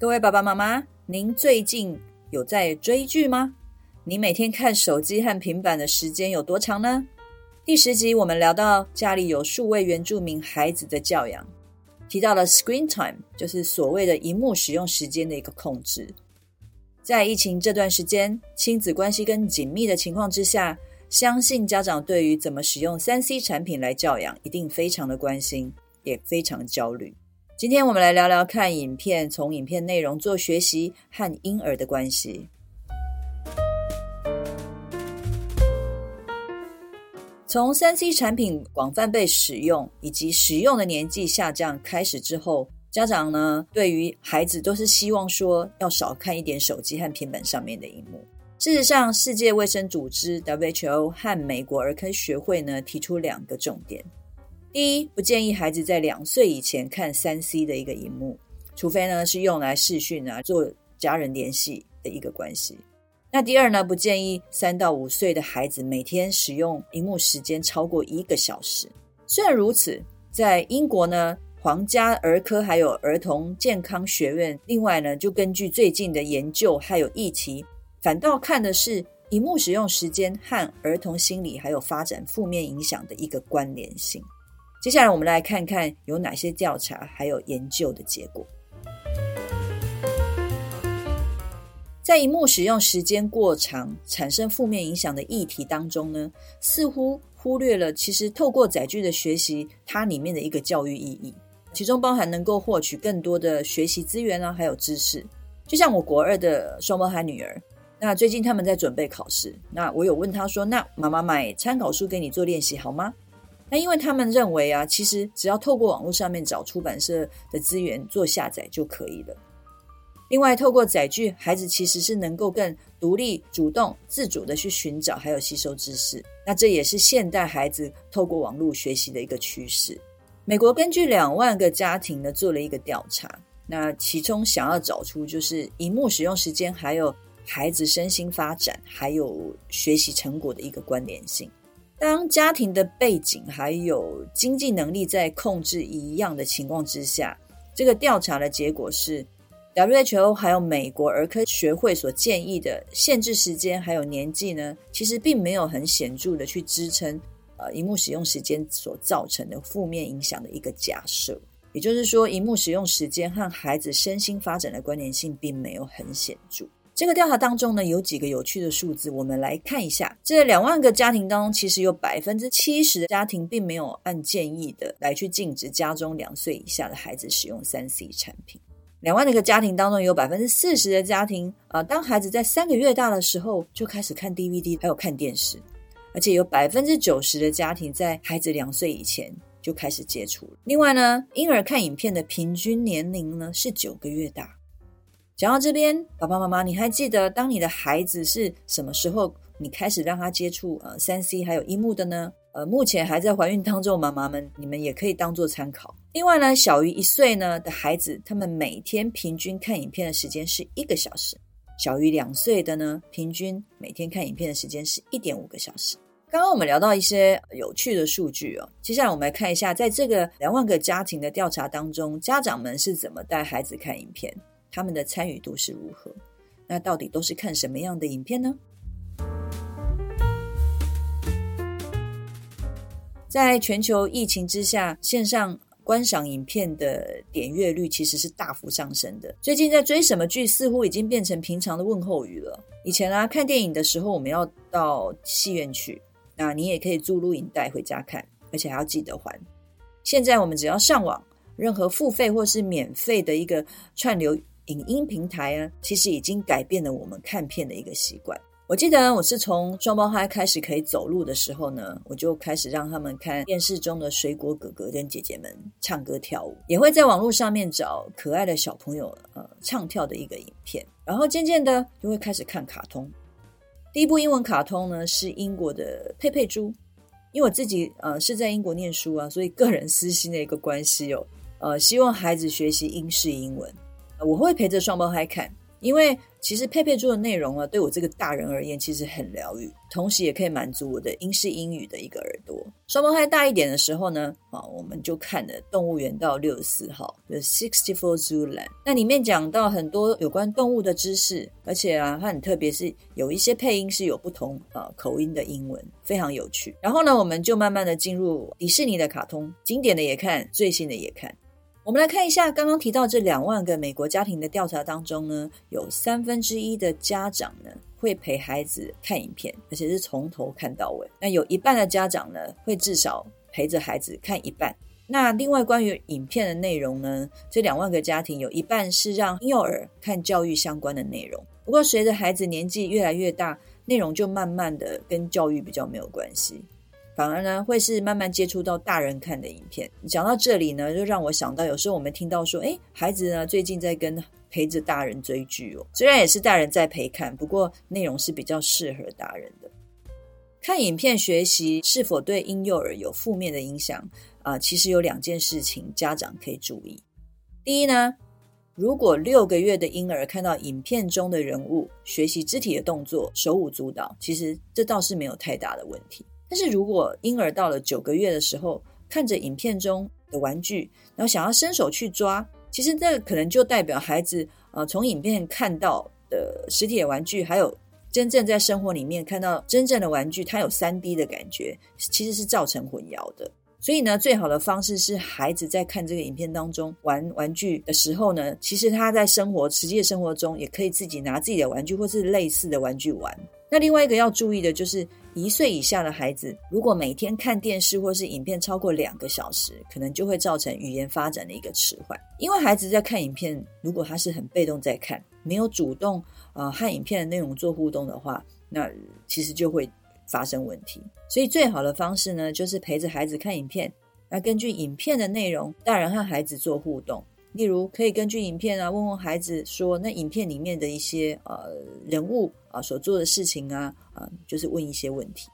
各位爸爸妈妈，您最近有在追剧吗？你每天看手机和平板的时间有多长呢？第十集我们聊到家里有数位原住民孩子的教养，提到了 screen time，就是所谓的荧幕使用时间的一个控制。在疫情这段时间，亲子关系更紧密的情况之下，相信家长对于怎么使用 3C 产品来教养，一定非常的关心，也非常焦虑。今天我们来聊聊看影片，从影片内容做学习和婴儿的关系。从 3C 产品广泛被使用以及使用的年纪下降开始之后，家长呢，对于孩子都是希望说要少看一点手机和平板上面的荧幕。事实上，世界卫生组织 WHO 和美国儿科学会呢提出两个重点：第一，不建议孩子在两岁以前看三 C 的一个荧幕，除非呢是用来视讯啊做家人联系的一个关系。那第二呢，不建议三到五岁的孩子每天使用荧幕时间超过一个小时。虽然如此，在英国呢，皇家儿科还有儿童健康学院，另外呢，就根据最近的研究还有议题，反倒看的是荧幕使用时间和儿童心理还有发展负面影响的一个关联性。接下来我们来看看有哪些调查还有研究的结果。在荧幕使用时间过长产生负面影响的议题当中呢，似乎忽略了其实透过载具的学习，它里面的一个教育意义，其中包含能够获取更多的学习资源啊，还有知识。就像我国二的双胞胎女儿，那最近他们在准备考试，那我有问她说：“那妈妈买参考书给你做练习好吗？”那因为他们认为啊，其实只要透过网络上面找出版社的资源做下载就可以了。另外，透过载具，孩子其实是能够更独立、主动、自主的去寻找还有吸收知识。那这也是现代孩子透过网络学习的一个趋势。美国根据两万个家庭呢做了一个调查，那其中想要找出就是荧幕使用时间还有孩子身心发展还有学习成果的一个关联性。当家庭的背景还有经济能力在控制一样的情况之下，这个调查的结果是。WHO 还有美国儿科学会所建议的限制时间还有年纪呢，其实并没有很显著的去支撑呃荧幕使用时间所造成的负面影响的一个假设。也就是说，荧幕使用时间和孩子身心发展的关联性并没有很显著。这个调查当中呢，有几个有趣的数字，我们来看一下。这两万个家庭当中，其实有百分之七十的家庭并没有按建议的来去禁止家中两岁以下的孩子使用三 C 产品。两万的一个家庭当中，有百分之四十的家庭，啊，当孩子在三个月大的时候就开始看 DVD，还有看电视，而且有百分之九十的家庭在孩子两岁以前就开始接触了。另外呢，婴儿看影片的平均年龄呢是九个月大。讲到这边，爸爸妈妈，你还记得当你的孩子是什么时候你开始让他接触呃三 C 还有一幕的呢？呃，目前还在怀孕当中的妈妈们，你们也可以当做参考。另外呢，小于一岁呢的孩子，他们每天平均看影片的时间是一个小时；小于两岁的呢，平均每天看影片的时间是一点五个小时。刚刚我们聊到一些有趣的数据哦，接下来我们来看一下，在这个两万个家庭的调查当中，家长们是怎么带孩子看影片，他们的参与度是如何？那到底都是看什么样的影片呢？在全球疫情之下，线上观赏影片的点阅率其实是大幅上升的。最近在追什么剧，似乎已经变成平常的问候语了。以前啊，看电影的时候，我们要到戏院去，那你也可以租录影带回家看，而且还要记得还。现在我们只要上网，任何付费或是免费的一个串流影音平台啊，其实已经改变了我们看片的一个习惯。我记得我是从双胞胎开始可以走路的时候呢，我就开始让他们看电视中的水果哥哥跟姐姐们唱歌跳舞，也会在网络上面找可爱的小朋友呃唱跳的一个影片，然后渐渐的就会开始看卡通。第一部英文卡通呢是英国的佩佩猪，因为我自己呃是在英国念书啊，所以个人私心的一个关系哦，呃希望孩子学习英式英文，我会陪着双胞胎看。因为其实佩佩猪的内容啊，对我这个大人而言，其实很疗愈，同时也可以满足我的英式英语的一个耳朵。双胞胎大一点的时候呢，啊，我们就看了《动物园道六十四号》The Sixty Four Zoo Land。那里面讲到很多有关动物的知识，而且啊，它很特别，是有一些配音是有不同啊口音的英文，非常有趣。然后呢，我们就慢慢的进入迪士尼的卡通，经典的也看，最新的也看。我们来看一下刚刚提到这两万个美国家庭的调查当中呢，有三分之一的家长呢会陪孩子看影片，而且是从头看到尾。那有一半的家长呢会至少陪着孩子看一半。那另外关于影片的内容呢，这两万个家庭有一半是让幼儿看教育相关的内容。不过随着孩子年纪越来越大，内容就慢慢的跟教育比较没有关系。反而呢，会是慢慢接触到大人看的影片。讲到这里呢，就让我想到，有时候我们听到说，诶，孩子呢最近在跟陪着大人追剧哦，虽然也是大人在陪看，不过内容是比较适合大人的。看影片学习是否对婴幼儿有负面的影响啊？其实有两件事情家长可以注意。第一呢，如果六个月的婴儿看到影片中的人物学习肢体的动作，手舞足蹈，其实这倒是没有太大的问题。但是如果婴儿到了九个月的时候，看着影片中的玩具，然后想要伸手去抓，其实这可能就代表孩子呃从影片看到的实体的玩具，还有真正在生活里面看到真正的玩具，它有三 D 的感觉，其实是造成混淆的。所以呢，最好的方式是孩子在看这个影片当中玩玩具的时候呢，其实他在生活实际的生活中也可以自己拿自己的玩具或是类似的玩具玩。那另外一个要注意的就是，一岁以下的孩子，如果每天看电视或是影片超过两个小时，可能就会造成语言发展的一个迟缓。因为孩子在看影片，如果他是很被动在看，没有主动呃和影片的内容做互动的话，那其实就会发生问题。所以最好的方式呢，就是陪着孩子看影片，那根据影片的内容，大人和孩子做互动。例如，可以根据影片啊，问问孩子说，那影片里面的一些呃人物啊所做的事情啊啊，就是问一些问题。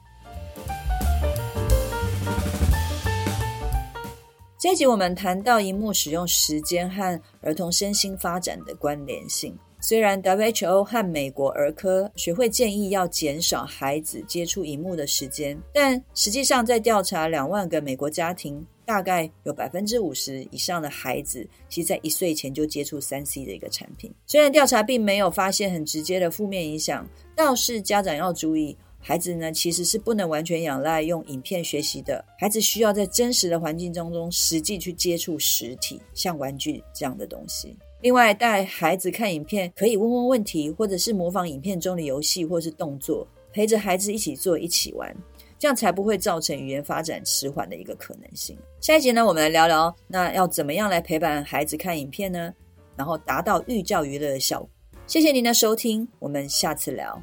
这一集我们谈到荧幕使用时间和儿童身心发展的关联性。虽然 WHO 和美国儿科学会建议要减少孩子接触萤幕的时间，但实际上在调查两万个美国家庭。大概有百分之五十以上的孩子，其实在一岁前就接触三 C 的一个产品。虽然调查并没有发现很直接的负面影响，倒是家长要注意，孩子呢其实是不能完全仰赖用影片学习的。孩子需要在真实的环境当中实际去接触实体，像玩具这样的东西。另外，带孩子看影片可以问问问题，或者是模仿影片中的游戏或是动作，陪着孩子一起做一起玩。这样才不会造成语言发展迟缓的一个可能性。下一节呢，我们来聊聊那要怎么样来陪伴孩子看影片呢？然后达到寓教于乐的效果。谢谢您的收听，我们下次聊。